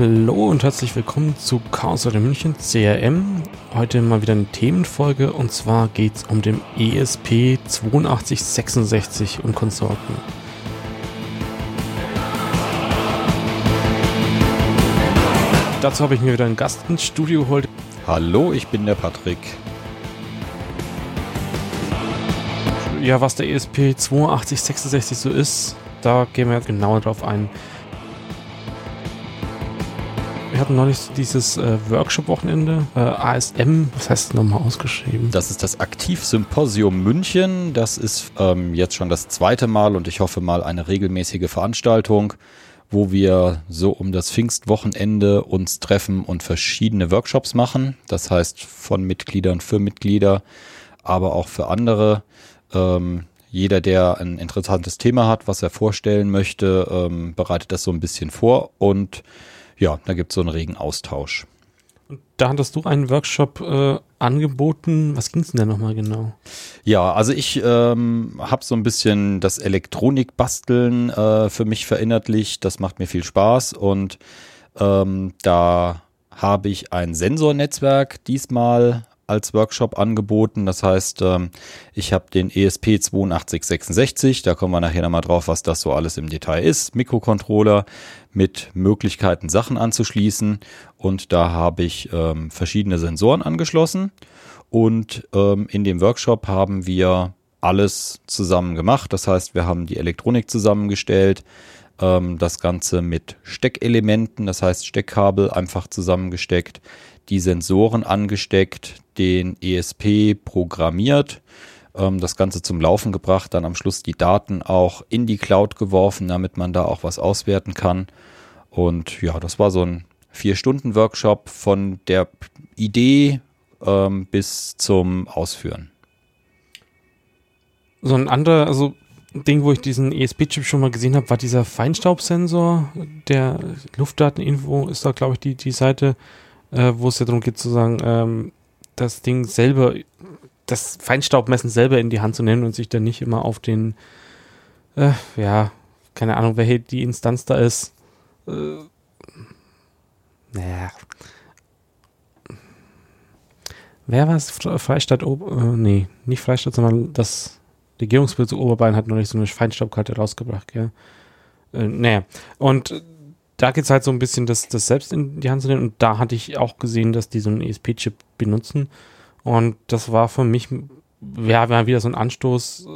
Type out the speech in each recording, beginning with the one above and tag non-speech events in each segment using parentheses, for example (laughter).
Hallo und herzlich willkommen zu Chaos Radio München CRM. Heute mal wieder eine Themenfolge und zwar geht es um den ESP 8266 und Konsorten. Dazu habe ich mir wieder einen Gast ins Studio geholt. Hallo, ich bin der Patrick. Ja, was der ESP 8266 so ist, da gehen wir genauer drauf ein. Wir hatten neulich dieses äh, Workshop-Wochenende, äh, ASM, was heißt das nochmal ausgeschrieben? Das ist das Aktivsymposium München. Das ist ähm, jetzt schon das zweite Mal und ich hoffe mal eine regelmäßige Veranstaltung, wo wir so um das Pfingstwochenende uns treffen und verschiedene Workshops machen. Das heißt von Mitgliedern für Mitglieder, aber auch für andere. Ähm, jeder, der ein interessantes Thema hat, was er vorstellen möchte, ähm, bereitet das so ein bisschen vor und ja, da gibt es so einen regen Austausch. Und da hattest du einen Workshop äh, angeboten. Was ging es denn da nochmal genau? Ja, also ich ähm, habe so ein bisschen das Elektronikbasteln äh, für mich verinnerlicht. Das macht mir viel Spaß und ähm, da habe ich ein Sensornetzwerk diesmal als Workshop angeboten. Das heißt, ähm, ich habe den ESP 8266, da kommen wir nachher nochmal drauf, was das so alles im Detail ist. Mikrocontroller mit Möglichkeiten, Sachen anzuschließen. Und da habe ich ähm, verschiedene Sensoren angeschlossen. Und ähm, in dem Workshop haben wir alles zusammen gemacht. Das heißt, wir haben die Elektronik zusammengestellt, das Ganze mit Steckelementen, das heißt Steckkabel einfach zusammengesteckt, die Sensoren angesteckt, den ESP programmiert, ähm, das Ganze zum Laufen gebracht, dann am Schluss die Daten auch in die Cloud geworfen, damit man da auch was auswerten kann. Und ja, das war so ein Vier-Stunden-Workshop von der Idee ähm, bis zum Ausführen. So ein anderer, also Ding, wo ich diesen ESP-Chip schon mal gesehen habe, war dieser Feinstaubsensor. Der Luftdateninfo ist da, glaube ich, die, die Seite, äh, wo es ja darum geht zu sagen, ähm, das Ding selber, das Feinstaubmessen selber in die Hand zu nehmen und sich dann nicht immer auf den, äh, ja, keine Ahnung, wer die Instanz da ist. Äh, naja. Wer war es? Freistaat, Ober äh, nee, nicht Freistaat, sondern das Regierungsbezirk Oberbayern hat noch nicht so eine Feinstaubkarte rausgebracht, gell? Äh, naja. Und da geht es halt so ein bisschen, das, das selbst in die Hand zu nehmen. Und da hatte ich auch gesehen, dass die so einen ESP-Chip benutzen. Und das war für mich, ja, war wieder so ein Anstoß,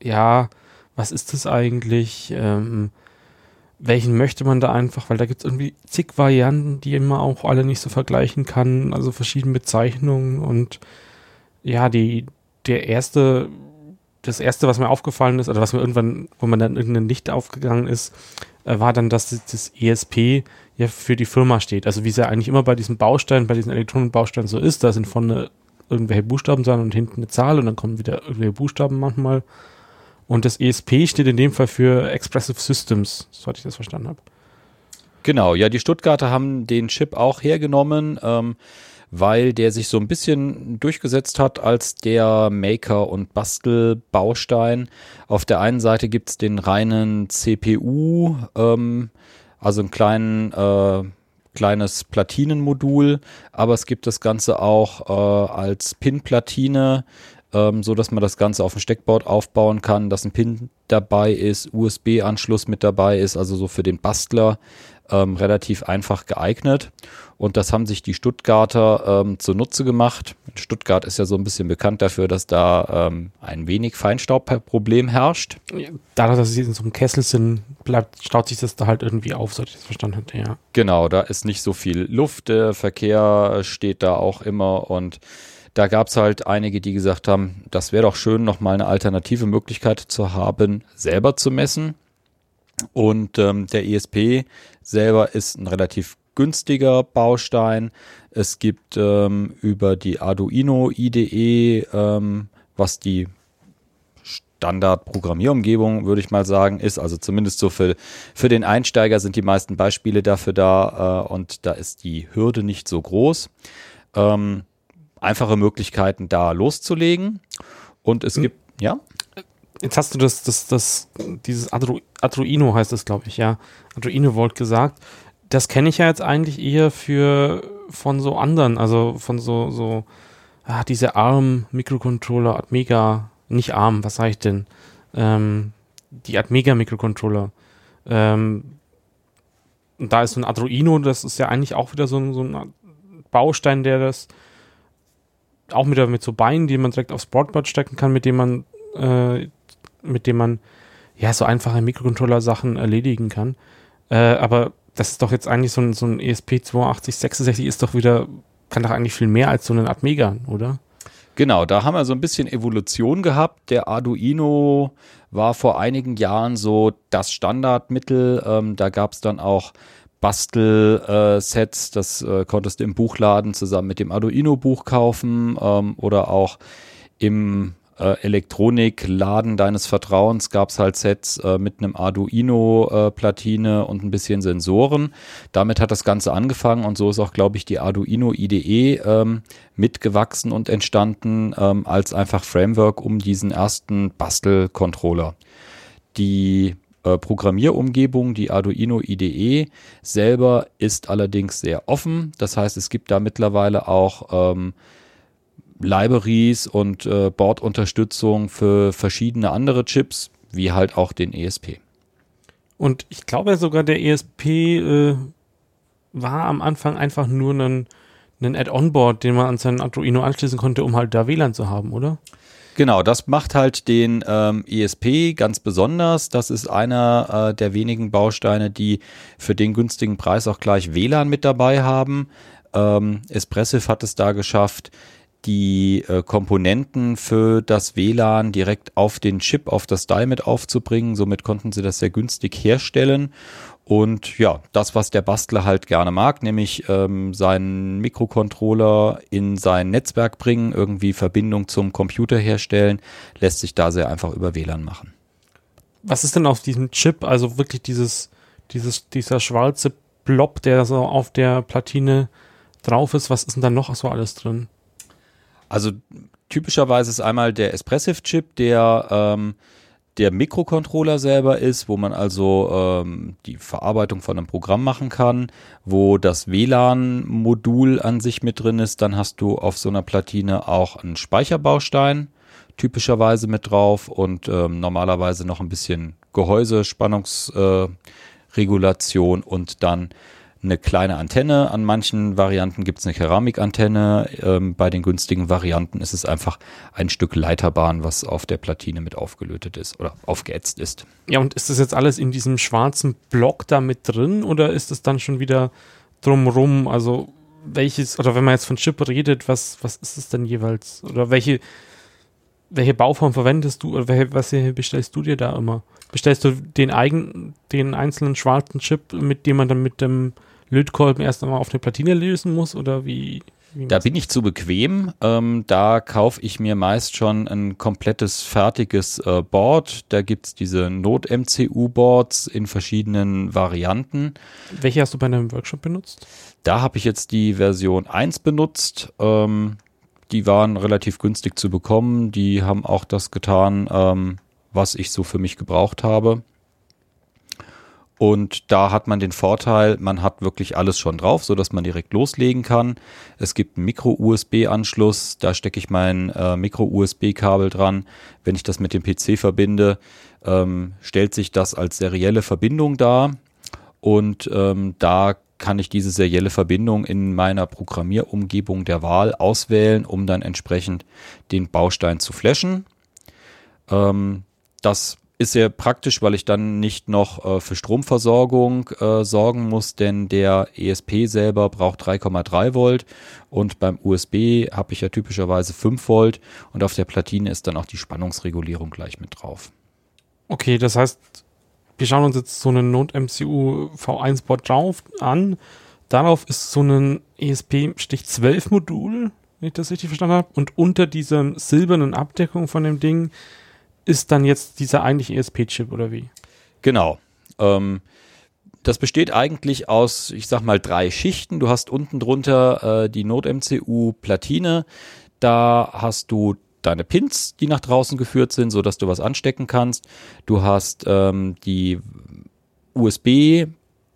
äh, ja, was ist das eigentlich? Ähm, welchen möchte man da einfach? Weil da gibt es irgendwie zig Varianten, die man auch alle nicht so vergleichen kann. Also verschiedene Bezeichnungen. Und ja, die, der erste, das erste, was mir aufgefallen ist, oder was mir irgendwann, wo man dann irgendein Licht aufgegangen ist, äh, war dann, dass das ESP ja für die Firma steht. Also wie es ja eigentlich immer bei diesen Bausteinen, bei diesen Elektronenbausteinen so ist, da sind vorne irgendwelche Buchstaben dran und hinten eine Zahl und dann kommen wieder irgendwelche Buchstaben manchmal. Und das ESP steht in dem Fall für Expressive Systems, soweit ich das verstanden habe. Genau, ja, die Stuttgarter haben den Chip auch hergenommen. Ähm, weil der sich so ein bisschen durchgesetzt hat als der Maker- und Bastelbaustein. Auf der einen Seite gibt es den reinen CPU, ähm, also ein kleinen, äh, kleines Platinenmodul, aber es gibt das Ganze auch äh, als Pin-Platine, ähm, so dass man das Ganze auf dem Steckboard aufbauen kann, dass ein Pin dabei ist, USB-Anschluss mit dabei ist, also so für den Bastler ähm, relativ einfach geeignet. Und das haben sich die Stuttgarter ähm, zunutze gemacht. Stuttgart ist ja so ein bisschen bekannt dafür, dass da ähm, ein wenig Feinstaubproblem herrscht. Dadurch, dass sie in so einem Kessel sind, bleibt, staut sich das da halt irgendwie auf, sollte ich das verstanden haben, ja. Genau, da ist nicht so viel Luft, der Verkehr steht da auch immer und da gab es halt einige, die gesagt haben, das wäre doch schön, nochmal eine alternative Möglichkeit zu haben, selber zu messen. Und ähm, der ESP selber ist ein relativ günstiger Baustein. Es gibt ähm, über die Arduino IDE, ähm, was die Standard-Programmierumgebung, würde ich mal sagen, ist. Also zumindest so für, für den Einsteiger sind die meisten Beispiele dafür da äh, und da ist die Hürde nicht so groß. Ähm, einfache Möglichkeiten da loszulegen. Und es hm. gibt, ja? Jetzt hast du das, das, das, dieses Arduino heißt das, glaube ich, ja. Arduino Volt gesagt das kenne ich ja jetzt eigentlich eher für von so anderen, also von so, so, ah, diese ARM-Mikrocontroller, Atmega, nicht ARM, was sage ich denn? Ähm, die Atmega-Mikrocontroller. Ähm, und da ist so ein Arduino, das ist ja eigentlich auch wieder so ein, so ein Baustein, der das auch mit, mit so Beinen, die man direkt aufs Boardboard stecken kann, mit dem man, äh, mit dem man ja so einfache Mikrocontroller-Sachen erledigen kann. Äh, aber das ist doch jetzt eigentlich so ein, so ein ESP8266 ist doch wieder, kann doch eigentlich viel mehr als so ein Atmega, oder? Genau, da haben wir so ein bisschen Evolution gehabt. Der Arduino war vor einigen Jahren so das Standardmittel. Ähm, da gab es dann auch Bastelsets, das äh, konntest du im Buchladen zusammen mit dem Arduino-Buch kaufen ähm, oder auch im äh, Elektronikladen deines Vertrauens gab es halt Sets äh, mit einem Arduino-Platine äh, und ein bisschen Sensoren. Damit hat das Ganze angefangen und so ist auch, glaube ich, die Arduino IDE ähm, mitgewachsen und entstanden ähm, als einfach Framework um diesen ersten Bastel-Controller. Die äh, Programmierumgebung, die Arduino IDE selber ist allerdings sehr offen. Das heißt, es gibt da mittlerweile auch ähm, Libraries und äh, Bordunterstützung für verschiedene andere Chips, wie halt auch den ESP. Und ich glaube sogar, der ESP äh, war am Anfang einfach nur ein, ein Add-on-Board, den man an seinen Arduino anschließen konnte, um halt da WLAN zu haben, oder? Genau, das macht halt den ähm, ESP ganz besonders. Das ist einer äh, der wenigen Bausteine, die für den günstigen Preis auch gleich WLAN mit dabei haben. Ähm, Espressif hat es da geschafft, die äh, Komponenten für das WLAN direkt auf den Chip, auf das Die mit aufzubringen. Somit konnten sie das sehr günstig herstellen. Und ja, das, was der Bastler halt gerne mag, nämlich ähm, seinen Mikrocontroller in sein Netzwerk bringen, irgendwie Verbindung zum Computer herstellen, lässt sich da sehr einfach über WLAN machen. Was ist denn auf diesem Chip, also wirklich dieses, dieses, dieser schwarze Blob, der so auf der Platine drauf ist, was ist denn da noch so alles drin? Also typischerweise ist einmal der Espressive-Chip, der ähm, der Mikrocontroller selber ist, wo man also ähm, die Verarbeitung von einem Programm machen kann, wo das WLAN-Modul an sich mit drin ist. Dann hast du auf so einer Platine auch einen Speicherbaustein typischerweise mit drauf und ähm, normalerweise noch ein bisschen Gehäuse, Spannungsregulation äh, und dann eine kleine Antenne. An manchen Varianten gibt es eine Keramikantenne. Ähm, bei den günstigen Varianten ist es einfach ein Stück Leiterbahn, was auf der Platine mit aufgelötet ist oder aufgeätzt ist. Ja, und ist das jetzt alles in diesem schwarzen Block da mit drin oder ist es dann schon wieder drumrum? Also welches, oder wenn man jetzt von Chip redet, was, was ist es denn jeweils? Oder welche, welche Bauform verwendest du oder welche, was bestellst du dir da immer? Bestellst du den eigen, den einzelnen schwarzen Chip, mit dem man dann mit dem Lötkolben erst einmal auf eine Platine lösen muss oder wie? wie da bin ich zu bequem. Ähm, da kaufe ich mir meist schon ein komplettes fertiges äh, Board. Da gibt es diese Not-MCU-Boards in verschiedenen Varianten. Welche hast du bei deinem Workshop benutzt? Da habe ich jetzt die Version 1 benutzt. Ähm, die waren relativ günstig zu bekommen. Die haben auch das getan, ähm, was ich so für mich gebraucht habe. Und da hat man den Vorteil, man hat wirklich alles schon drauf, so dass man direkt loslegen kann. Es gibt einen Micro-USB-Anschluss, da stecke ich mein äh, Micro-USB-Kabel dran. Wenn ich das mit dem PC verbinde, ähm, stellt sich das als serielle Verbindung dar. Und ähm, da kann ich diese serielle Verbindung in meiner Programmierumgebung der Wahl auswählen, um dann entsprechend den Baustein zu flashen. Ähm, das ist sehr praktisch, weil ich dann nicht noch äh, für Stromversorgung äh, sorgen muss, denn der ESP selber braucht 3,3 Volt und beim USB habe ich ja typischerweise 5 Volt und auf der Platine ist dann auch die Spannungsregulierung gleich mit drauf. Okay, das heißt, wir schauen uns jetzt so einen Not-MCU V1-Board drauf an. Darauf ist so ein ESP-12-Modul, wenn ich das richtig verstanden habe. Und unter dieser silbernen Abdeckung von dem Ding ist dann jetzt dieser eigentliche ESP-Chip oder wie? Genau. Ähm, das besteht eigentlich aus, ich sag mal, drei Schichten. Du hast unten drunter äh, die Node-MCU-Platine. Da hast du deine Pins, die nach draußen geführt sind, so dass du was anstecken kannst. Du hast ähm, die USB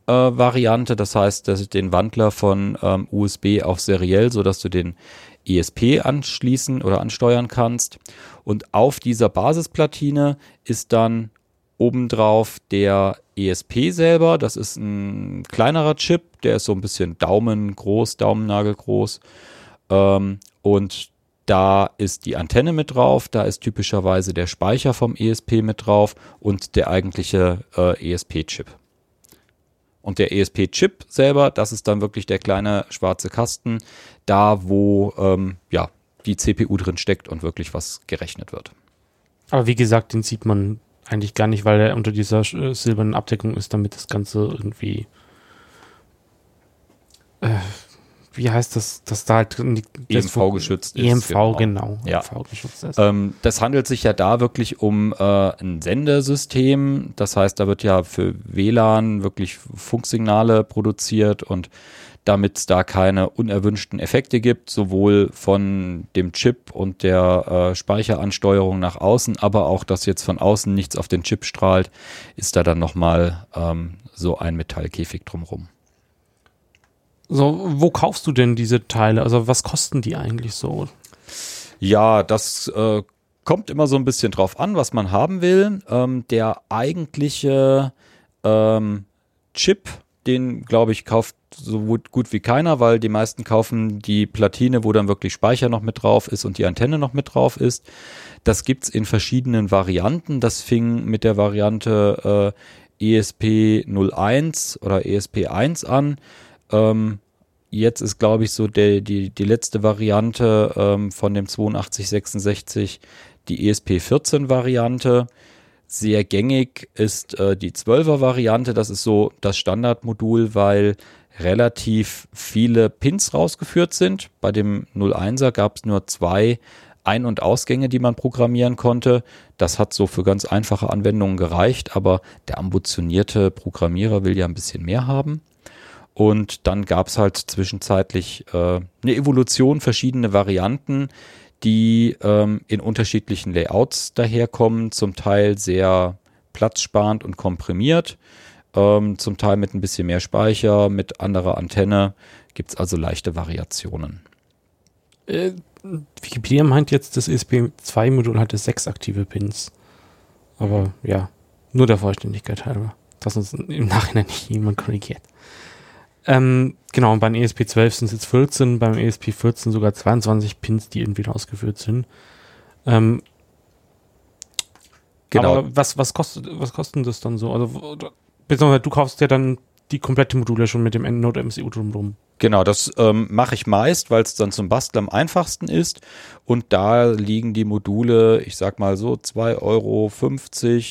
USB-Variante, das heißt, dass den Wandler von ähm, USB auf seriell, sodass du den ESP anschließen oder ansteuern kannst. Und auf dieser Basisplatine ist dann obendrauf der ESP selber. Das ist ein kleinerer Chip, der ist so ein bisschen Daumen groß, Daumennagel groß. Ähm, und da ist die Antenne mit drauf, da ist typischerweise der Speicher vom ESP mit drauf und der eigentliche äh, ESP-Chip. Und der ESP-Chip selber, das ist dann wirklich der kleine schwarze Kasten, da wo ähm, ja, die CPU drin steckt und wirklich was gerechnet wird. Aber wie gesagt, den sieht man eigentlich gar nicht, weil er unter dieser äh, silbernen Abdeckung ist, damit das Ganze irgendwie. Äh, wie heißt das, dass da halt EMV geschützt ist. EMV, genau. genau ja. EMV geschützt ist. Ähm, das handelt sich ja da wirklich um äh, ein Sendesystem. Das heißt, da wird ja für WLAN wirklich Funksignale produziert und damit es da keine unerwünschten Effekte gibt, sowohl von dem Chip und der äh, Speicheransteuerung nach außen, aber auch, dass jetzt von außen nichts auf den Chip strahlt, ist da dann nochmal ähm, so ein Metallkäfig drumherum. So, wo kaufst du denn diese Teile? Also was kosten die eigentlich so? Ja, das äh, kommt immer so ein bisschen drauf an, was man haben will. Ähm, der eigentliche ähm, Chip, den glaube ich kauft so gut, wie keiner, weil die meisten kaufen die Platine, wo dann wirklich Speicher noch mit drauf ist und die Antenne noch mit drauf ist. Das gibt's in verschiedenen Varianten. Das fing mit der Variante äh, ESP01 oder ESP1 an. Ähm, jetzt ist, glaube ich, so der, die, die letzte Variante ähm, von dem 8266 die ESP14-Variante. Sehr gängig ist äh, die 12er-Variante. Das ist so das Standardmodul, weil relativ viele Pins rausgeführt sind. Bei dem 01er gab es nur zwei Ein- und Ausgänge, die man programmieren konnte. Das hat so für ganz einfache Anwendungen gereicht, aber der ambitionierte Programmierer will ja ein bisschen mehr haben. Und dann gab es halt zwischenzeitlich äh, eine Evolution, verschiedene Varianten, die ähm, in unterschiedlichen Layouts daherkommen, zum Teil sehr platzsparend und komprimiert, ähm, zum Teil mit ein bisschen mehr Speicher, mit anderer Antenne. Gibt es also leichte Variationen. Äh, Wikipedia meint jetzt, das ESP2-Modul hatte sechs aktive Pins. Aber ja, nur der Vollständigkeit halber, dass uns im Nachhinein nicht jemand korrigiert. Ähm, genau, und beim ESP12 sind es jetzt 14, beim ESP14 sogar 22 Pins, die irgendwie ausgeführt sind. Ähm, genau. Aber was, was, kostet, was kostet das dann so? Also, beziehungsweise du kaufst ja dann die komplette Module schon mit dem EndNote MCU drumherum. Genau, das ähm, mache ich meist, weil es dann zum Basteln am einfachsten ist. Und da liegen die Module, ich sag mal so, 2,50 Euro,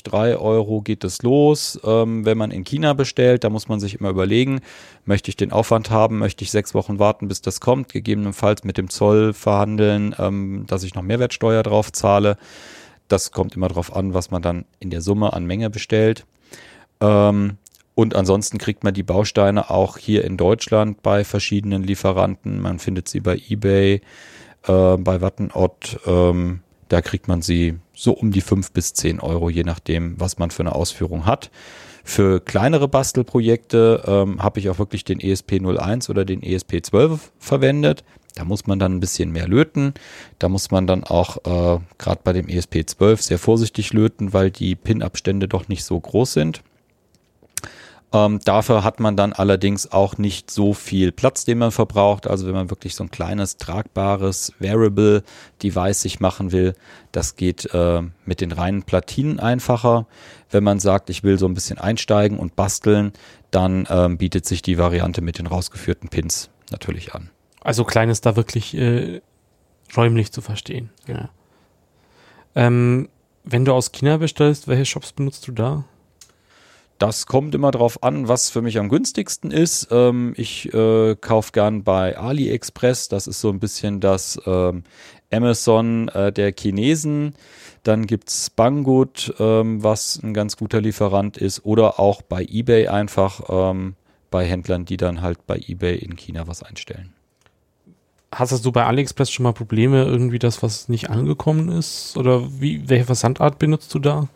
3 Euro geht es los. Ähm, wenn man in China bestellt, da muss man sich immer überlegen, möchte ich den Aufwand haben, möchte ich sechs Wochen warten, bis das kommt, gegebenenfalls mit dem Zoll verhandeln, ähm, dass ich noch Mehrwertsteuer drauf zahle. Das kommt immer darauf an, was man dann in der Summe an Menge bestellt. Ähm, und ansonsten kriegt man die Bausteine auch hier in Deutschland bei verschiedenen Lieferanten. Man findet sie bei eBay, äh, bei Wattenott. Ähm, da kriegt man sie so um die fünf bis zehn Euro, je nachdem, was man für eine Ausführung hat. Für kleinere Bastelprojekte ähm, habe ich auch wirklich den ESP01 oder den ESP12 verwendet. Da muss man dann ein bisschen mehr löten. Da muss man dann auch äh, gerade bei dem ESP12 sehr vorsichtig löten, weil die Pin-Abstände doch nicht so groß sind. Ähm, dafür hat man dann allerdings auch nicht so viel Platz, den man verbraucht. Also wenn man wirklich so ein kleines, tragbares Variable Device sich machen will, das geht äh, mit den reinen Platinen einfacher. Wenn man sagt, ich will so ein bisschen einsteigen und basteln, dann ähm, bietet sich die Variante mit den rausgeführten Pins natürlich an. Also klein ist da wirklich äh, räumlich zu verstehen. Ja. Ähm, wenn du aus China bestellst, welche Shops benutzt du da? Das kommt immer darauf an, was für mich am günstigsten ist. Ähm, ich äh, kaufe gern bei AliExpress. Das ist so ein bisschen das ähm, Amazon äh, der Chinesen. Dann gibt's Banggood, ähm, was ein ganz guter Lieferant ist. Oder auch bei eBay einfach ähm, bei Händlern, die dann halt bei eBay in China was einstellen. Hast du bei AliExpress schon mal Probleme, irgendwie das, was nicht angekommen ist? Oder wie, welche Versandart benutzt du da?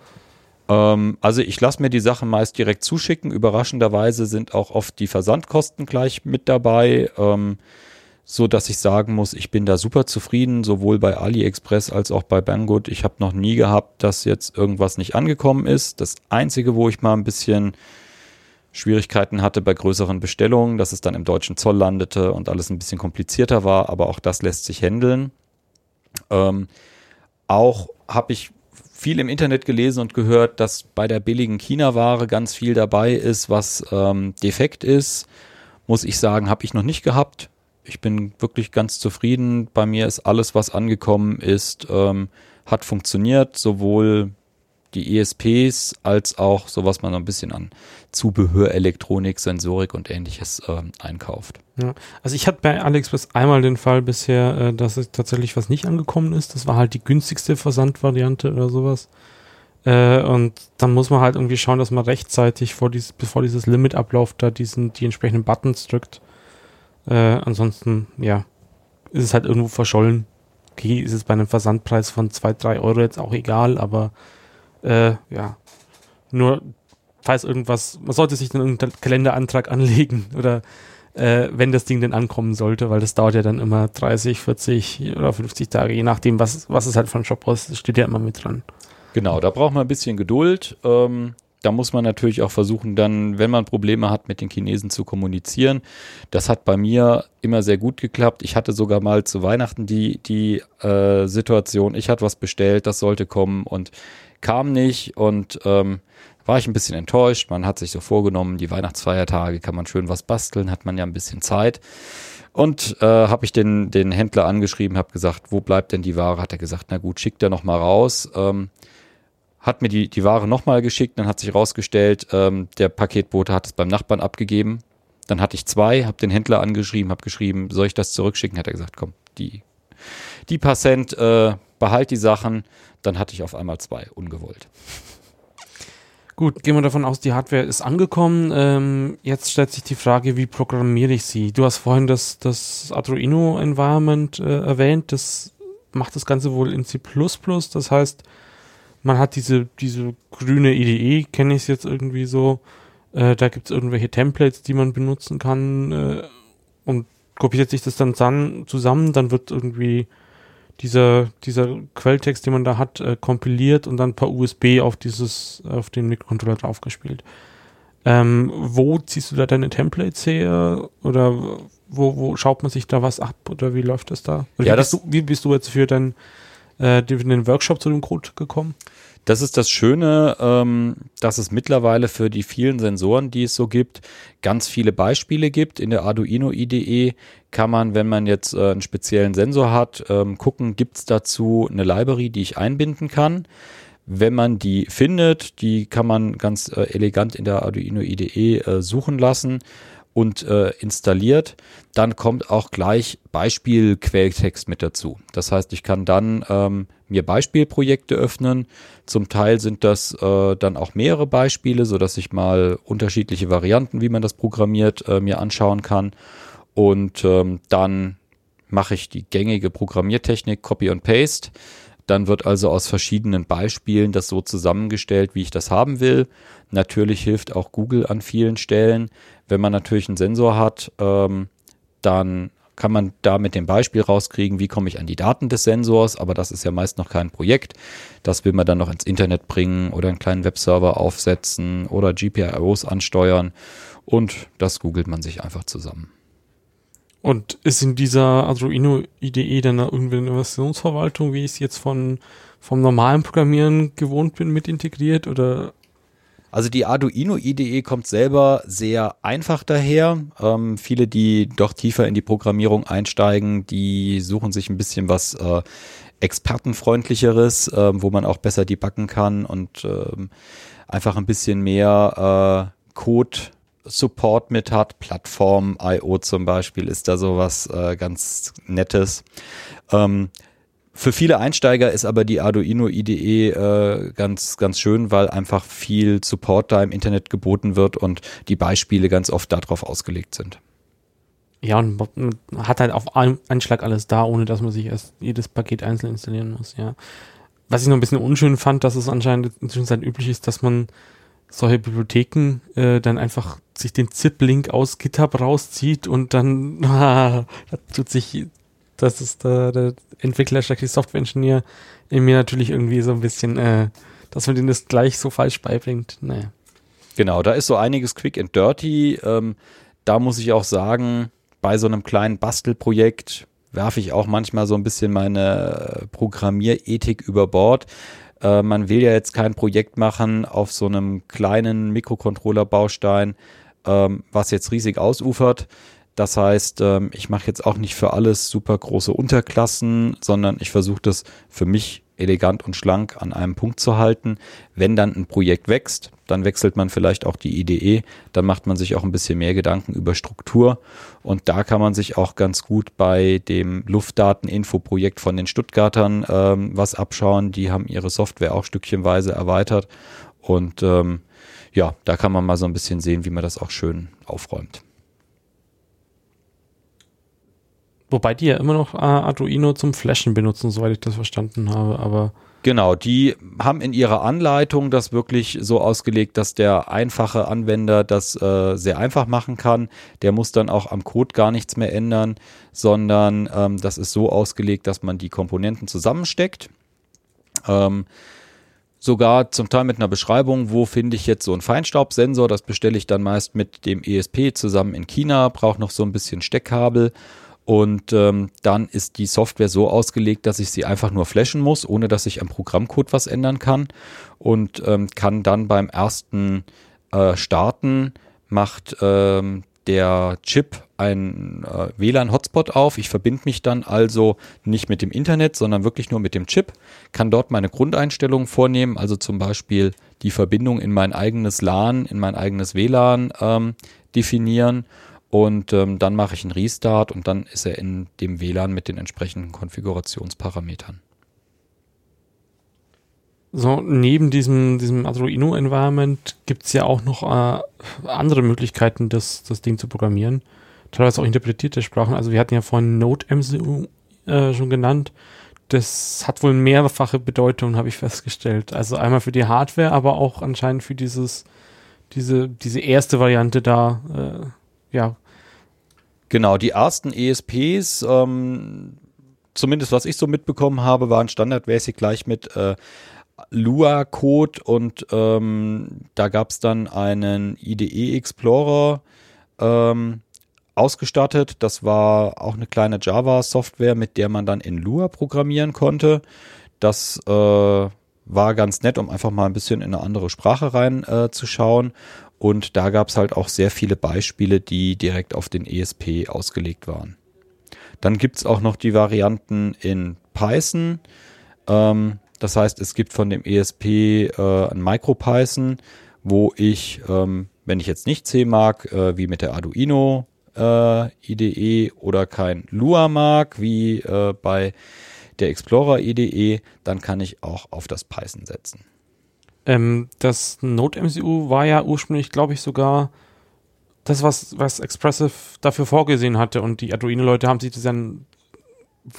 Ähm, also ich lasse mir die Sachen meist direkt zuschicken. Überraschenderweise sind auch oft die Versandkosten gleich mit dabei. Ähm, so dass ich sagen muss, ich bin da super zufrieden, sowohl bei AliExpress als auch bei Banggood. Ich habe noch nie gehabt, dass jetzt irgendwas nicht angekommen ist. Das Einzige, wo ich mal ein bisschen Schwierigkeiten hatte bei größeren Bestellungen, dass es dann im deutschen Zoll landete und alles ein bisschen komplizierter war, aber auch das lässt sich handeln. Ähm, auch habe ich viel im Internet gelesen und gehört, dass bei der billigen China-Ware ganz viel dabei ist, was ähm, defekt ist. Muss ich sagen, habe ich noch nicht gehabt ich bin wirklich ganz zufrieden. Bei mir ist alles, was angekommen ist, ähm, hat funktioniert, sowohl die ESPs als auch so, was man ein bisschen an Zubehör, Elektronik, Sensorik und ähnliches ähm, einkauft. Ja, also ich hatte bei AliExpress einmal den Fall bisher, äh, dass es tatsächlich was nicht angekommen ist. Das war halt die günstigste Versandvariante oder sowas. Äh, und dann muss man halt irgendwie schauen, dass man rechtzeitig vor dieses, bevor dieses Limit abläuft, da diesen, die entsprechenden Buttons drückt. Äh, ansonsten, ja, ist es halt irgendwo verschollen. Okay, ist es bei einem Versandpreis von 2, 3 Euro jetzt auch egal, aber äh, ja, nur falls irgendwas, man sollte sich dann irgendeinen Kalenderantrag anlegen (laughs) oder äh, wenn das Ding denn ankommen sollte, weil das dauert ja dann immer 30, 40 oder 50 Tage, je nachdem, was, was es halt von Shop ist, steht ja immer mit dran. Genau, da braucht man ein bisschen Geduld. Ähm, da muss man natürlich auch versuchen, dann, wenn man Probleme hat, mit den Chinesen zu kommunizieren. Das hat bei mir immer sehr gut geklappt. Ich hatte sogar mal zu Weihnachten die, die äh, Situation, ich hatte was bestellt, das sollte kommen und kam nicht und ähm, war ich ein bisschen enttäuscht. Man hat sich so vorgenommen, die Weihnachtsfeiertage kann man schön was basteln, hat man ja ein bisschen Zeit. Und äh, habe ich den, den Händler angeschrieben, habe gesagt, wo bleibt denn die Ware? Hat er gesagt, na gut, schickt er noch mal raus. Ähm, hat mir die, die Ware nochmal geschickt, dann hat sich rausgestellt, ähm, der Paketbote hat es beim Nachbarn abgegeben. Dann hatte ich zwei, habe den Händler angeschrieben, habe geschrieben, soll ich das zurückschicken? Hat er gesagt, komm, die, die Passent, äh, behalt die Sachen. Dann hatte ich auf einmal zwei, ungewollt. Gut, gehen wir davon aus, die Hardware ist angekommen. Ähm, jetzt stellt sich die Frage, wie programmiere ich sie? Du hast vorhin das, das Arduino Environment äh, erwähnt. Das macht das Ganze wohl in C++. Das heißt, man hat diese, diese grüne IDE, kenne ich es jetzt irgendwie so. Äh, da gibt es irgendwelche Templates, die man benutzen kann äh, und kopiert sich das dann zusammen, dann wird irgendwie dieser, dieser Quelltext, den man da hat, äh, kompiliert und dann per USB auf dieses, auf den Mikrocontroller draufgespielt. Ähm, wo ziehst du da deine Templates her? Oder wo, wo schaut man sich da was ab? Oder wie läuft das da? Oder ja, wie, das bist du, wie bist du jetzt für dein äh, den Workshop zu dem Code gekommen? Das ist das Schöne, ähm, dass es mittlerweile für die vielen Sensoren, die es so gibt, ganz viele Beispiele gibt. In der Arduino IDE kann man, wenn man jetzt äh, einen speziellen Sensor hat, ähm, gucken, gibt es dazu eine Library, die ich einbinden kann. Wenn man die findet, die kann man ganz äh, elegant in der Arduino IDE äh, suchen lassen und äh, installiert, dann kommt auch gleich Beispielquelltext mit dazu. Das heißt, ich kann dann ähm, mir Beispielprojekte öffnen. Zum Teil sind das äh, dann auch mehrere Beispiele, so dass ich mal unterschiedliche Varianten, wie man das programmiert, äh, mir anschauen kann. Und ähm, dann mache ich die gängige Programmiertechnik Copy und Paste. Dann wird also aus verschiedenen Beispielen das so zusammengestellt, wie ich das haben will. Natürlich hilft auch Google an vielen Stellen. Wenn man natürlich einen Sensor hat, ähm, dann kann man da mit dem Beispiel rauskriegen, wie komme ich an die Daten des Sensors, aber das ist ja meist noch kein Projekt. Das will man dann noch ins Internet bringen oder einen kleinen Webserver aufsetzen oder GPIOs ansteuern und das googelt man sich einfach zusammen. Und ist in dieser Arduino IDE dann irgendwie eine Versionsverwaltung, wie ich es jetzt von, vom normalen Programmieren gewohnt bin, mit integriert oder also die Arduino IDE kommt selber sehr einfach daher. Ähm, viele, die doch tiefer in die Programmierung einsteigen, die suchen sich ein bisschen was äh, expertenfreundlicheres, äh, wo man auch besser debuggen kann und äh, einfach ein bisschen mehr äh, Code Support mit hat. Plattform IO zum Beispiel ist da sowas äh, ganz Nettes. Ähm, für viele Einsteiger ist aber die Arduino IDE äh, ganz, ganz schön, weil einfach viel Support da im Internet geboten wird und die Beispiele ganz oft darauf ausgelegt sind. Ja, und man hat halt auf einen Schlag alles da, ohne dass man sich erst jedes Paket einzeln installieren muss, ja. was ich noch ein bisschen unschön fand, dass es anscheinend inzwischen üblich ist, dass man solche Bibliotheken äh, dann einfach sich den ZIP-Link aus GitHub rauszieht und dann (laughs) ah, tut sich, das ist der, der Entwickler, die Software-Engineer in mir natürlich irgendwie so ein bisschen, äh, dass man denen das gleich so falsch beibringt. Naja. Genau, da ist so einiges quick and dirty. Ähm, da muss ich auch sagen, bei so einem kleinen Bastelprojekt werfe ich auch manchmal so ein bisschen meine Programmierethik über Bord. Äh, man will ja jetzt kein Projekt machen auf so einem kleinen Mikrocontroller-Baustein, ähm, was jetzt riesig ausufert. Das heißt, ähm, ich mache jetzt auch nicht für alles super große Unterklassen, sondern ich versuche das für mich elegant und schlank an einem Punkt zu halten. Wenn dann ein Projekt wächst, dann wechselt man vielleicht auch die IDE, dann macht man sich auch ein bisschen mehr Gedanken über Struktur und da kann man sich auch ganz gut bei dem Luftdateninfo-Projekt von den Stuttgartern ähm, was abschauen. Die haben ihre Software auch stückchenweise erweitert und ähm, ja, da kann man mal so ein bisschen sehen, wie man das auch schön aufräumt. Wobei die ja immer noch äh, Arduino zum Flashen benutzen, soweit ich das verstanden habe, aber. Genau, die haben in ihrer Anleitung das wirklich so ausgelegt, dass der einfache Anwender das äh, sehr einfach machen kann. Der muss dann auch am Code gar nichts mehr ändern, sondern ähm, das ist so ausgelegt, dass man die Komponenten zusammensteckt. Ähm, sogar zum Teil mit einer Beschreibung, wo finde ich jetzt so einen Feinstaubsensor. Das bestelle ich dann meist mit dem ESP zusammen in China, brauche noch so ein bisschen Steckkabel und ähm, dann ist die Software so ausgelegt, dass ich sie einfach nur flashen muss, ohne dass ich am Programmcode was ändern kann. Und ähm, kann dann beim ersten äh, Starten macht ähm, der Chip ein äh, WLAN-Hotspot auf. Ich verbinde mich dann also nicht mit dem Internet, sondern wirklich nur mit dem Chip, kann dort meine Grundeinstellungen vornehmen, also zum Beispiel die Verbindung in mein eigenes LAN, in mein eigenes WLAN ähm, definieren und ähm, dann mache ich einen Restart und dann ist er in dem WLAN mit den entsprechenden Konfigurationsparametern. So, neben diesem, diesem Arduino-Environment gibt es ja auch noch äh, andere Möglichkeiten, das, das Ding zu programmieren. Teilweise auch interpretierte Sprachen. Also wir hatten ja vorhin Node-MCU äh, schon genannt. Das hat wohl mehrfache Bedeutung, habe ich festgestellt. Also einmal für die Hardware, aber auch anscheinend für dieses, diese, diese erste Variante da, äh, ja, Genau, die ersten ESPs, ähm, zumindest was ich so mitbekommen habe, waren standardmäßig gleich mit äh, Lua-Code und ähm, da gab es dann einen IDE Explorer ähm, ausgestattet. Das war auch eine kleine Java-Software, mit der man dann in Lua programmieren konnte. Das äh, war ganz nett, um einfach mal ein bisschen in eine andere Sprache reinzuschauen. Äh, und da gab es halt auch sehr viele Beispiele, die direkt auf den ESP ausgelegt waren. Dann gibt es auch noch die Varianten in Python. Ähm, das heißt, es gibt von dem ESP äh, ein MicroPython, wo ich, ähm, wenn ich jetzt nicht C mag, äh, wie mit der Arduino äh, IDE oder kein Lua mag, wie äh, bei der Explorer IDE, dann kann ich auch auf das Python setzen. Ähm, das Node-MCU war ja ursprünglich, glaube ich, sogar das, was, was Expressive dafür vorgesehen hatte und die Arduino-Leute haben sich das dann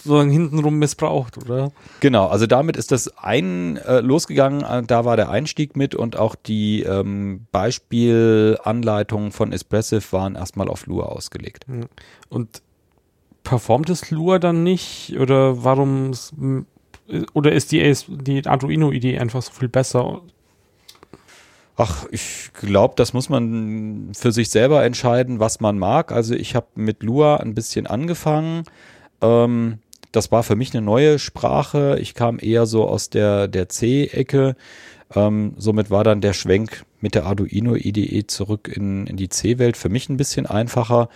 so hintenrum missbraucht, oder? Genau, also damit ist das ein äh, losgegangen, äh, da war der Einstieg mit und auch die ähm, Beispielanleitungen von Expressive waren erstmal auf Lua ausgelegt. Und performt es Lua dann nicht oder warum oder ist die, die Arduino-Idee einfach so viel besser? Ach, ich glaube, das muss man für sich selber entscheiden, was man mag. Also ich habe mit Lua ein bisschen angefangen. Ähm, das war für mich eine neue Sprache. Ich kam eher so aus der, der C-Ecke. Ähm, somit war dann der Schwenk mit der Arduino IDE zurück in, in die C-Welt für mich ein bisschen einfacher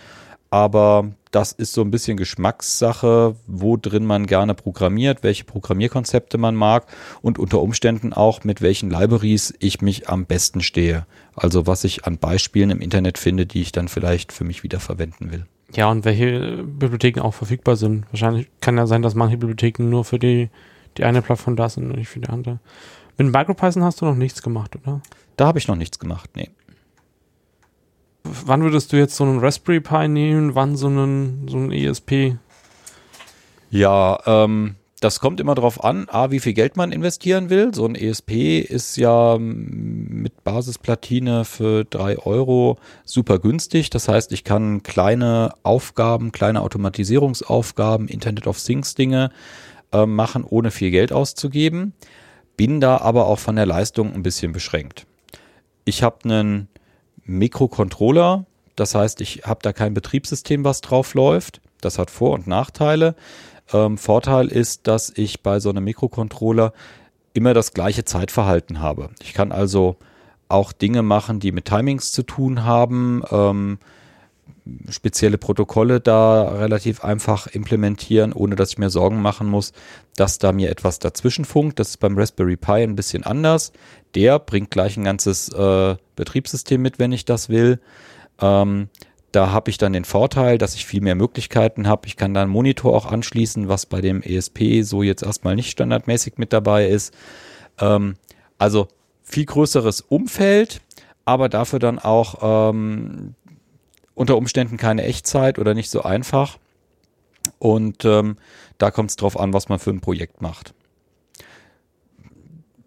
aber das ist so ein bisschen Geschmackssache, wo drin man gerne programmiert, welche Programmierkonzepte man mag und unter Umständen auch mit welchen Libraries ich mich am besten stehe. Also was ich an Beispielen im Internet finde, die ich dann vielleicht für mich wieder verwenden will. Ja, und welche Bibliotheken auch verfügbar sind. Wahrscheinlich kann ja sein, dass manche Bibliotheken nur für die, die eine Plattform da sind und nicht für die andere. Mit MicroPython hast du noch nichts gemacht, oder? Da habe ich noch nichts gemacht, nee wann würdest du jetzt so einen Raspberry Pi nehmen? Wann so einen, so einen ESP? Ja, ähm, das kommt immer darauf an, a, wie viel Geld man investieren will. So ein ESP ist ja mit Basisplatine für drei Euro super günstig. Das heißt, ich kann kleine Aufgaben, kleine Automatisierungsaufgaben, Internet of Things Dinge äh, machen, ohne viel Geld auszugeben. Bin da aber auch von der Leistung ein bisschen beschränkt. Ich habe einen Mikrocontroller, das heißt, ich habe da kein Betriebssystem, was drauf läuft. Das hat Vor- und Nachteile. Ähm, Vorteil ist, dass ich bei so einem Mikrocontroller immer das gleiche Zeitverhalten habe. Ich kann also auch Dinge machen, die mit Timings zu tun haben, ähm, spezielle Protokolle da relativ einfach implementieren, ohne dass ich mir Sorgen machen muss, dass da mir etwas dazwischen funkt. Das ist beim Raspberry Pi ein bisschen anders. Der bringt gleich ein ganzes äh, Betriebssystem mit, wenn ich das will. Ähm, da habe ich dann den Vorteil, dass ich viel mehr Möglichkeiten habe. Ich kann da einen Monitor auch anschließen, was bei dem ESP so jetzt erstmal nicht standardmäßig mit dabei ist. Ähm, also viel größeres Umfeld, aber dafür dann auch ähm, unter Umständen keine Echtzeit oder nicht so einfach. Und ähm, da kommt es drauf an, was man für ein Projekt macht.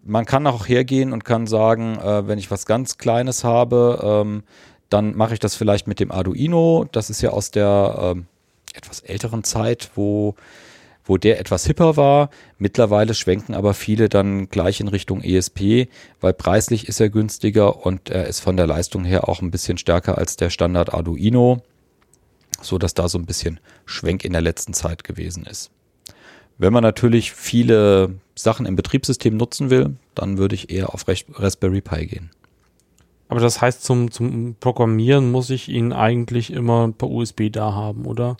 Man kann auch hergehen und kann sagen, äh, wenn ich was ganz Kleines habe, ähm, dann mache ich das vielleicht mit dem Arduino. Das ist ja aus der ähm, etwas älteren Zeit, wo, wo der etwas hipper war. Mittlerweile schwenken aber viele dann gleich in Richtung ESP, weil preislich ist er günstiger und er ist von der Leistung her auch ein bisschen stärker als der Standard Arduino, so dass da so ein bisschen Schwenk in der letzten Zeit gewesen ist. Wenn man natürlich viele Sachen im Betriebssystem nutzen will, dann würde ich eher auf Raspberry Pi gehen. Aber das heißt, zum, zum Programmieren muss ich ihn eigentlich immer per USB da haben, oder?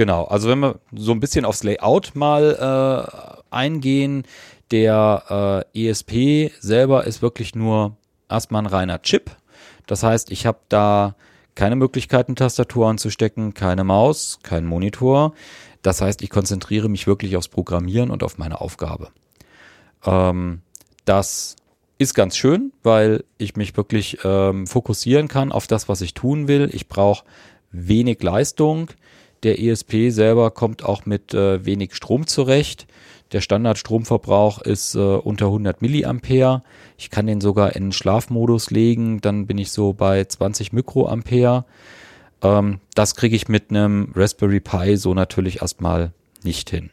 Genau, also wenn wir so ein bisschen aufs Layout mal äh, eingehen, der äh, ESP selber ist wirklich nur erstmal ein reiner Chip. Das heißt, ich habe da keine Möglichkeiten, Tastatur anzustecken, keine Maus, kein Monitor. Das heißt, ich konzentriere mich wirklich aufs Programmieren und auf meine Aufgabe. Ähm, das ist ganz schön, weil ich mich wirklich ähm, fokussieren kann auf das, was ich tun will. Ich brauche wenig Leistung. Der ESP selber kommt auch mit äh, wenig Strom zurecht. Der Standardstromverbrauch ist äh, unter 100 Milliampere. Ich kann den sogar in Schlafmodus legen, dann bin ich so bei 20 Mikroampere. Ähm, das kriege ich mit einem Raspberry Pi so natürlich erstmal nicht hin.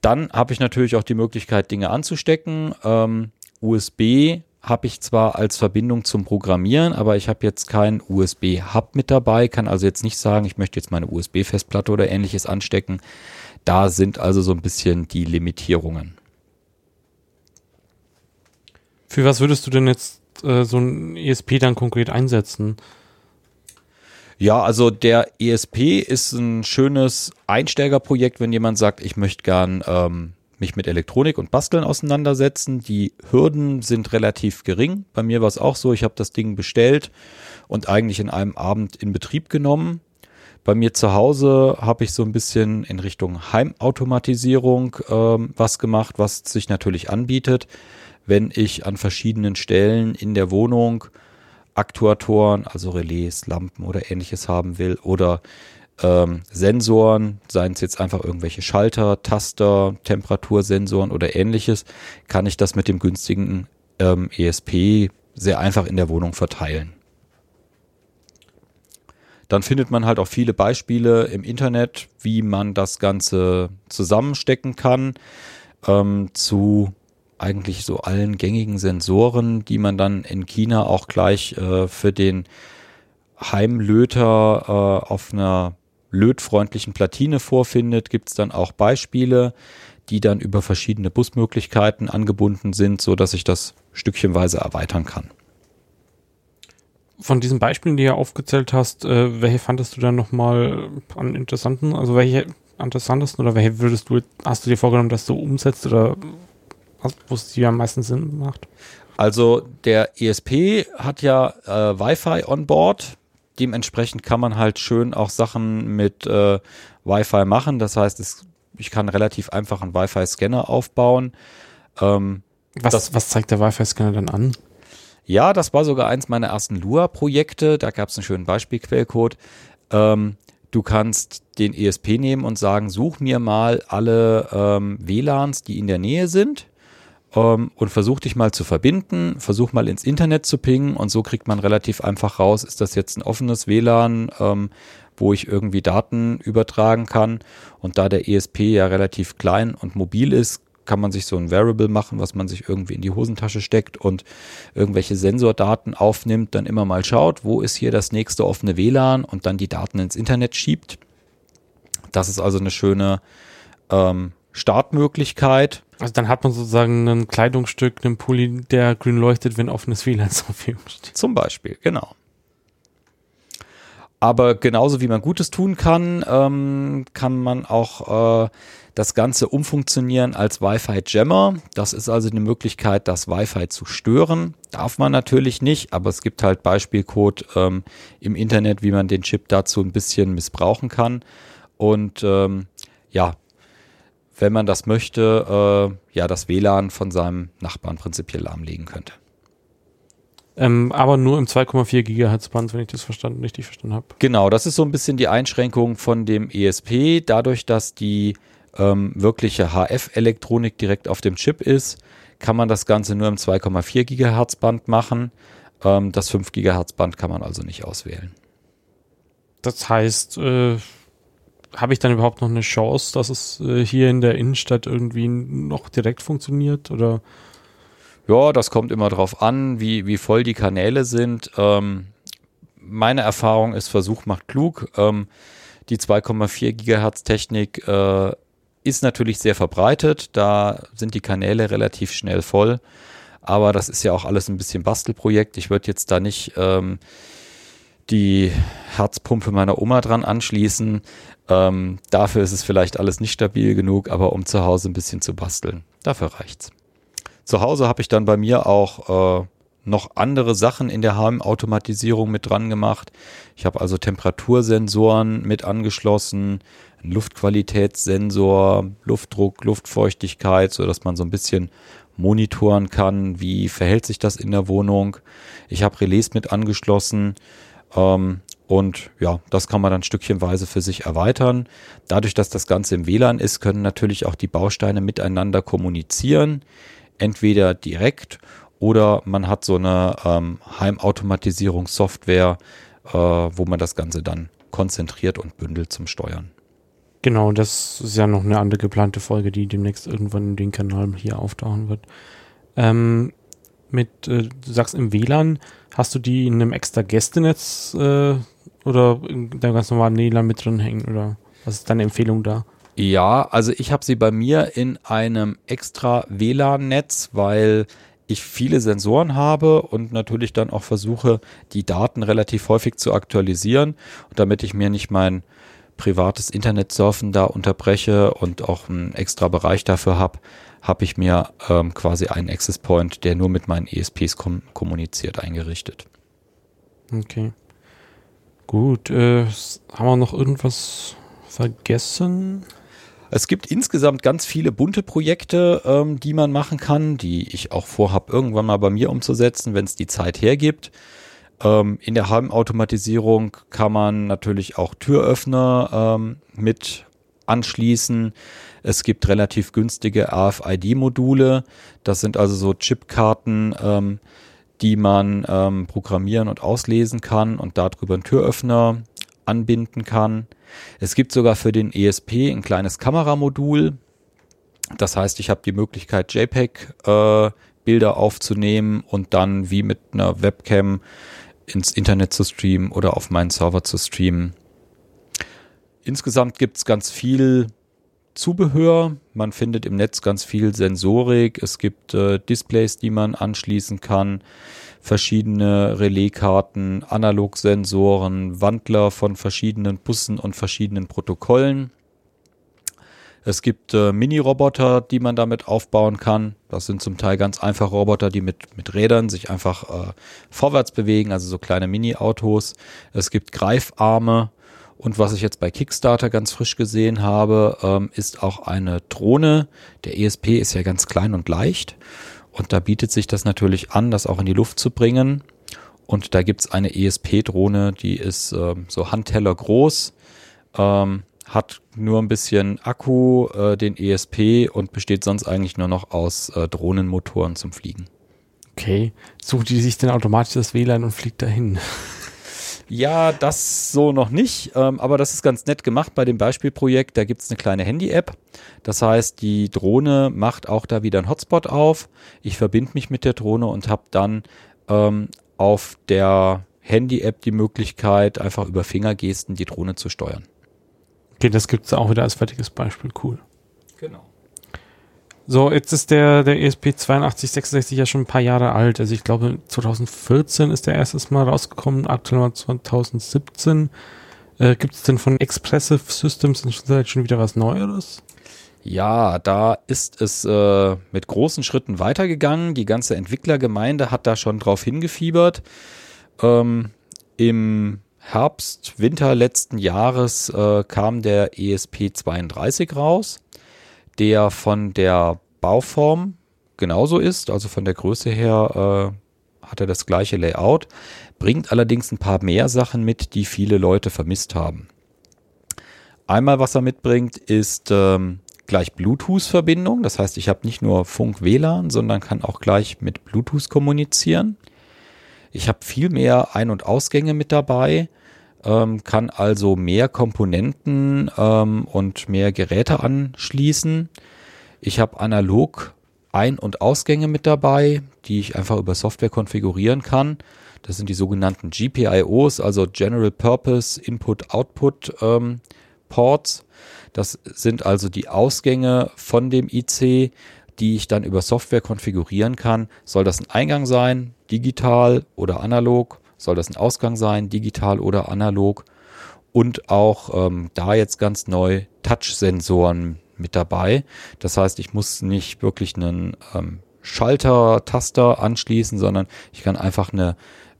Dann habe ich natürlich auch die Möglichkeit, Dinge anzustecken. Ähm, USB habe ich zwar als Verbindung zum Programmieren, aber ich habe jetzt keinen USB-Hub mit dabei, kann also jetzt nicht sagen, ich möchte jetzt meine USB-Festplatte oder ähnliches anstecken. Da sind also so ein bisschen die Limitierungen. Für was würdest du denn jetzt äh, so ein ESP dann konkret einsetzen? Ja, also der ESP ist ein schönes Einsteigerprojekt, wenn jemand sagt, ich möchte gern ähm, mich mit Elektronik und Basteln auseinandersetzen. Die Hürden sind relativ gering. Bei mir war es auch so, ich habe das Ding bestellt und eigentlich in einem Abend in Betrieb genommen. Bei mir zu Hause habe ich so ein bisschen in Richtung Heimautomatisierung ähm, was gemacht, was sich natürlich anbietet, wenn ich an verschiedenen Stellen in der Wohnung Aktuatoren, also Relais, Lampen oder ähnliches haben will oder ähm, Sensoren, seien es jetzt einfach irgendwelche Schalter, Taster, Temperatursensoren oder ähnliches, kann ich das mit dem günstigen ähm, ESP sehr einfach in der Wohnung verteilen. Dann findet man halt auch viele Beispiele im Internet, wie man das Ganze zusammenstecken kann ähm, zu eigentlich so allen gängigen Sensoren, die man dann in China auch gleich äh, für den Heimlöter äh, auf einer lötfreundlichen Platine vorfindet, gibt es dann auch Beispiele, die dann über verschiedene Busmöglichkeiten angebunden sind, so dass ich das stückchenweise erweitern kann. Von diesen Beispielen, die du aufgezählt hast, äh, welche fandest du dann nochmal an interessanten? Also welche interessantesten oder welche würdest du, hast du dir vorgenommen, dass du umsetzt oder wo es dir am meisten Sinn macht? Also der ESP hat ja äh, Wi-Fi on board. Dementsprechend kann man halt schön auch Sachen mit äh, Wi-Fi machen. Das heißt, es, ich kann relativ einfach einen Wi-Fi-Scanner aufbauen. Ähm, was, das, was zeigt der Wi-Fi-Scanner dann an? Ja, das war sogar eins meiner ersten Lua-Projekte. Da gab es einen schönen Beispielquellcode. Ähm, Du kannst den ESP nehmen und sagen, such mir mal alle ähm, WLANs, die in der Nähe sind ähm, und versuch dich mal zu verbinden, versuch mal ins Internet zu pingen und so kriegt man relativ einfach raus, ist das jetzt ein offenes WLAN, ähm, wo ich irgendwie Daten übertragen kann und da der ESP ja relativ klein und mobil ist, kann man sich so ein Variable machen, was man sich irgendwie in die Hosentasche steckt und irgendwelche Sensordaten aufnimmt, dann immer mal schaut, wo ist hier das nächste offene WLAN und dann die Daten ins Internet schiebt. Das ist also eine schöne ähm, Startmöglichkeit. Also dann hat man sozusagen ein Kleidungsstück, einen Pulli, der grün leuchtet, wenn offenes WLAN zur Verfügung steht. Zum Beispiel, genau. Aber genauso wie man Gutes tun kann, ähm, kann man auch äh, das Ganze umfunktionieren als Wi-Fi-Jammer. Das ist also eine Möglichkeit, das Wi-Fi zu stören. Darf man natürlich nicht, aber es gibt halt Beispielcode ähm, im Internet, wie man den Chip dazu ein bisschen missbrauchen kann. Und ähm, ja, wenn man das möchte, äh, ja, das WLAN von seinem Nachbarn prinzipiell lahmlegen könnte. Ähm, aber nur im 2,4 Gigahertz Band, wenn ich das verstanden, richtig verstanden habe. Genau, das ist so ein bisschen die Einschränkung von dem ESP. Dadurch, dass die ähm, wirkliche HF-Elektronik direkt auf dem Chip ist, kann man das Ganze nur im 2,4 Gigahertz Band machen. Ähm, das 5 Gigahertz Band kann man also nicht auswählen. Das heißt, äh, habe ich dann überhaupt noch eine Chance, dass es äh, hier in der Innenstadt irgendwie noch direkt funktioniert oder? Ja, das kommt immer drauf an, wie, wie voll die Kanäle sind. Ähm, meine Erfahrung ist, Versuch macht klug. Ähm, die 2,4 Gigahertz Technik äh, ist natürlich sehr verbreitet. Da sind die Kanäle relativ schnell voll. Aber das ist ja auch alles ein bisschen Bastelprojekt. Ich würde jetzt da nicht ähm, die Herzpumpe meiner Oma dran anschließen. Ähm, dafür ist es vielleicht alles nicht stabil genug, aber um zu Hause ein bisschen zu basteln, dafür reicht's. Zu Hause habe ich dann bei mir auch äh, noch andere Sachen in der Heimautomatisierung mit dran gemacht. Ich habe also Temperatursensoren mit angeschlossen, einen Luftqualitätssensor, Luftdruck, Luftfeuchtigkeit, so dass man so ein bisschen monitoren kann, wie verhält sich das in der Wohnung. Ich habe Relais mit angeschlossen ähm, und ja, das kann man dann stückchenweise für sich erweitern. Dadurch, dass das Ganze im WLAN ist, können natürlich auch die Bausteine miteinander kommunizieren, entweder direkt oder man hat so eine ähm, Heimautomatisierungssoftware, äh, wo man das Ganze dann konzentriert und bündelt zum Steuern. Genau, das ist ja noch eine andere geplante Folge, die demnächst irgendwann in den Kanal hier auftauchen wird. Ähm, mit, äh, du sagst im WLAN, hast du die in einem extra Gästenetz äh, oder in deinem ganz normalen WLAN mit drin hängen oder was ist deine Empfehlung da? Ja, also ich habe sie bei mir in einem extra WLAN-Netz, weil ich viele Sensoren habe und natürlich dann auch versuche, die Daten relativ häufig zu aktualisieren, damit ich mir nicht mein privates Internetsurfen da unterbreche und auch einen extra Bereich dafür habe, habe ich mir ähm, quasi einen Access Point, der nur mit meinen ESPs kom kommuniziert, eingerichtet. Okay. Gut, äh, haben wir noch irgendwas vergessen? Es gibt insgesamt ganz viele bunte Projekte, ähm, die man machen kann, die ich auch vorhabe, irgendwann mal bei mir umzusetzen, wenn es die Zeit hergibt. Ähm, in der Heimautomatisierung kann man natürlich auch Türöffner ähm, mit anschließen. Es gibt relativ günstige RFID-Module. Das sind also so Chipkarten, ähm, die man ähm, programmieren und auslesen kann und darüber einen Türöffner anbinden kann. Es gibt sogar für den ESP ein kleines Kameramodul. Das heißt, ich habe die Möglichkeit, JPEG-Bilder äh, aufzunehmen und dann wie mit einer Webcam ins Internet zu streamen oder auf meinen Server zu streamen. Insgesamt gibt es ganz viel Zubehör. Man findet im Netz ganz viel Sensorik. Es gibt äh, Displays, die man anschließen kann, verschiedene Relaiskarten, Analogsensoren, Wandler von verschiedenen Bussen und verschiedenen Protokollen. Es gibt äh, Mini-Roboter, die man damit aufbauen kann. Das sind zum Teil ganz einfache Roboter, die mit, mit Rädern sich einfach äh, vorwärts bewegen, also so kleine Mini-Autos. Es gibt Greifarme. Und was ich jetzt bei Kickstarter ganz frisch gesehen habe, ähm, ist auch eine Drohne. Der ESP ist ja ganz klein und leicht. Und da bietet sich das natürlich an, das auch in die Luft zu bringen. Und da gibt's eine ESP-Drohne, die ist äh, so Handteller groß ähm, hat nur ein bisschen Akku, äh, den ESP und besteht sonst eigentlich nur noch aus äh, Drohnenmotoren zum Fliegen. Okay. Sucht die sich denn automatisch das WLAN und fliegt dahin? Ja, das so noch nicht, ähm, aber das ist ganz nett gemacht bei dem Beispielprojekt. Da gibt es eine kleine Handy-App. Das heißt, die Drohne macht auch da wieder einen Hotspot auf. Ich verbinde mich mit der Drohne und habe dann ähm, auf der Handy-App die Möglichkeit, einfach über Fingergesten die Drohne zu steuern. Okay, das gibt es auch wieder als fertiges Beispiel. Cool. Genau. So, jetzt ist der, der ESP 8266 ja schon ein paar Jahre alt. Also ich glaube 2014 ist der erstes Mal rausgekommen, aktuell mal 2017. Äh, Gibt es denn von Expressive Systems schon wieder was Neueres? Ja, da ist es äh, mit großen Schritten weitergegangen. Die ganze Entwicklergemeinde hat da schon drauf hingefiebert. Ähm, Im Herbst, Winter letzten Jahres äh, kam der ESP32 raus der von der Bauform genauso ist, also von der Größe her äh, hat er das gleiche Layout, bringt allerdings ein paar mehr Sachen mit, die viele Leute vermisst haben. Einmal, was er mitbringt, ist ähm, gleich Bluetooth-Verbindung. Das heißt, ich habe nicht nur Funk-WLAN, sondern kann auch gleich mit Bluetooth kommunizieren. Ich habe viel mehr Ein- und Ausgänge mit dabei ähm, kann also mehr Komponenten ähm, und mehr Geräte anschließen. Ich habe analog Ein- und Ausgänge mit dabei, die ich einfach über Software konfigurieren kann. Das sind die sogenannten GPIOs, also General Purpose Input-Output ähm, Ports. Das sind also die Ausgänge von dem IC, die ich dann über Software konfigurieren kann. Soll das ein Eingang sein, digital oder analog? Soll das ein Ausgang sein, digital oder analog. Und auch ähm, da jetzt ganz neu Touch-Sensoren mit dabei. Das heißt, ich muss nicht wirklich einen ähm, Schalter, Taster anschließen, sondern ich kann einfach eine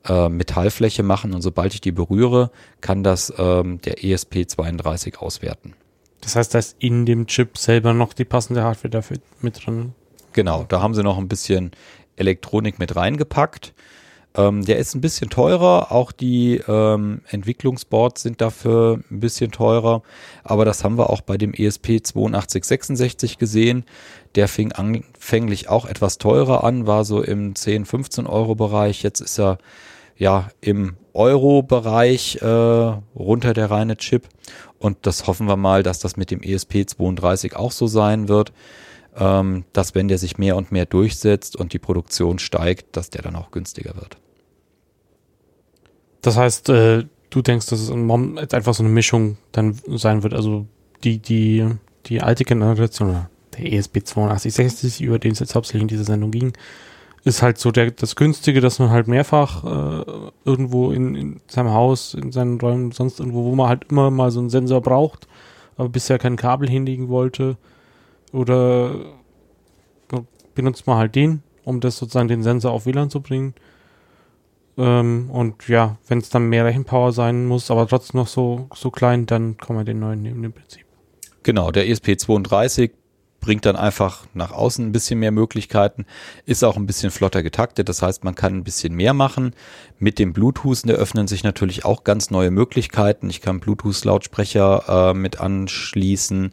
äh, Metallfläche machen und sobald ich die berühre, kann das ähm, der ESP32 auswerten. Das heißt, da ist in dem Chip selber noch die passende Hardware dafür mit drin. Genau, da haben sie noch ein bisschen Elektronik mit reingepackt. Ähm, der ist ein bisschen teurer, auch die ähm, Entwicklungsboards sind dafür ein bisschen teurer, aber das haben wir auch bei dem ESP 8266 gesehen. Der fing anfänglich auch etwas teurer an, war so im 10, 15 Euro Bereich. Jetzt ist er ja im Euro-Bereich äh, runter der reine Chip. Und das hoffen wir mal, dass das mit dem ESP 32 auch so sein wird, ähm, dass wenn der sich mehr und mehr durchsetzt und die Produktion steigt, dass der dann auch günstiger wird. Das heißt, äh, du denkst, dass es jetzt einfach so eine Mischung dann sein wird. Also die, die, die alte Generation, der ESP 8260, über den es jetzt hauptsächlich in dieser Sendung ging, ist halt so der, das Günstige, dass man halt mehrfach äh, irgendwo in, in seinem Haus, in seinen Räumen, sonst irgendwo, wo man halt immer mal so einen Sensor braucht, aber bisher kein Kabel hinlegen wollte. Oder benutzt man halt den, um das sozusagen den Sensor auf WLAN zu bringen. Ähm, und ja, wenn es dann mehr Rechenpower sein muss, aber trotzdem noch so, so klein, dann kann man den neuen nehmen im Prinzip. Genau, der ESP32 bringt dann einfach nach außen ein bisschen mehr Möglichkeiten, ist auch ein bisschen flotter getaktet, das heißt, man kann ein bisschen mehr machen. Mit dem Bluetooth eröffnen sich natürlich auch ganz neue Möglichkeiten. Ich kann Bluetooth-Lautsprecher äh, mit anschließen,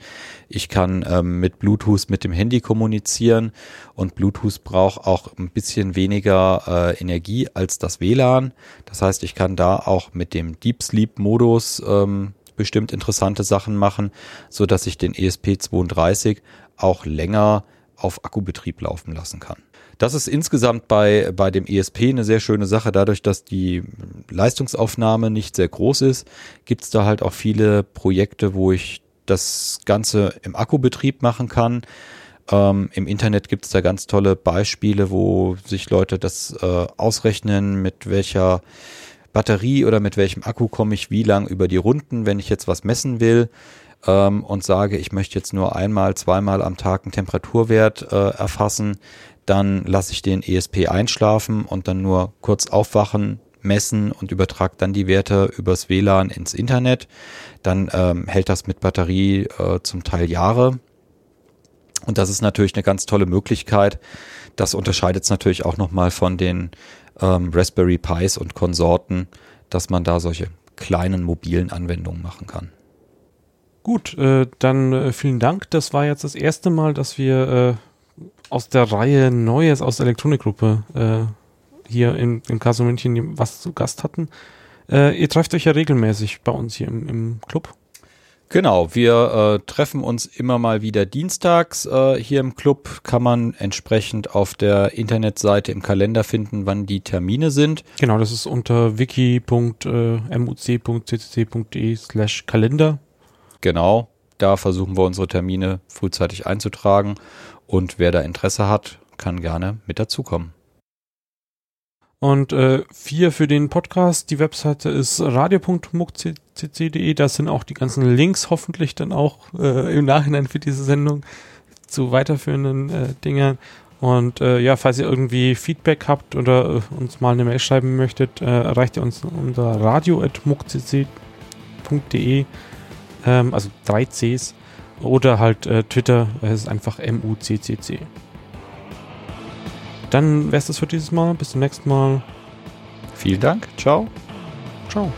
ich kann ähm, mit Bluetooth mit dem Handy kommunizieren und Bluetooth braucht auch ein bisschen weniger äh, Energie als das WLAN. Das heißt, ich kann da auch mit dem Deep Sleep Modus ähm, bestimmt interessante Sachen machen, so dass ich den ESP32 auch länger auf Akkubetrieb laufen lassen kann. Das ist insgesamt bei, bei dem ESP eine sehr schöne Sache. Dadurch, dass die Leistungsaufnahme nicht sehr groß ist, gibt es da halt auch viele Projekte, wo ich das Ganze im Akkubetrieb machen kann. Ähm, Im Internet gibt es da ganz tolle Beispiele, wo sich Leute das äh, ausrechnen, mit welcher Batterie oder mit welchem Akku komme ich wie lang über die Runden, wenn ich jetzt was messen will ähm, und sage, ich möchte jetzt nur einmal, zweimal am Tag einen Temperaturwert äh, erfassen, dann lasse ich den ESP einschlafen und dann nur kurz aufwachen, messen und übertrage dann die Werte übers WLAN ins Internet. Dann ähm, hält das mit Batterie äh, zum Teil Jahre. Und das ist natürlich eine ganz tolle Möglichkeit. Das unterscheidet es natürlich auch nochmal von den ähm, Raspberry Pis und Konsorten, dass man da solche kleinen mobilen Anwendungen machen kann. Gut, äh, dann äh, vielen Dank. Das war jetzt das erste Mal, dass wir äh, aus der Reihe Neues aus der Elektronikgruppe äh, hier in, im Caso München was zu Gast hatten. Äh, ihr trefft euch ja regelmäßig bei uns hier im, im Club. Genau, wir äh, treffen uns immer mal wieder dienstags äh, hier im Club. Kann man entsprechend auf der Internetseite im Kalender finden, wann die Termine sind. Genau, das ist unter wiki.muc.ccc.de slash Kalender. Genau, da versuchen wir unsere Termine frühzeitig einzutragen und wer da Interesse hat, kann gerne mit dazukommen. Und äh, vier für den Podcast. Die Webseite ist radio.muckcc.de. Da sind auch die ganzen Links hoffentlich dann auch äh, im Nachhinein für diese Sendung zu weiterführenden äh, Dingen. Und äh, ja, falls ihr irgendwie Feedback habt oder äh, uns mal eine Mail schreiben möchtet, äh, erreicht ihr uns unter radio.muckcc.de, ähm, also drei Cs, oder halt äh, Twitter, es ist einfach MUCCC. Dann wäre es das für dieses Mal. Bis zum nächsten Mal. Vielen Dank. Ciao. Ciao.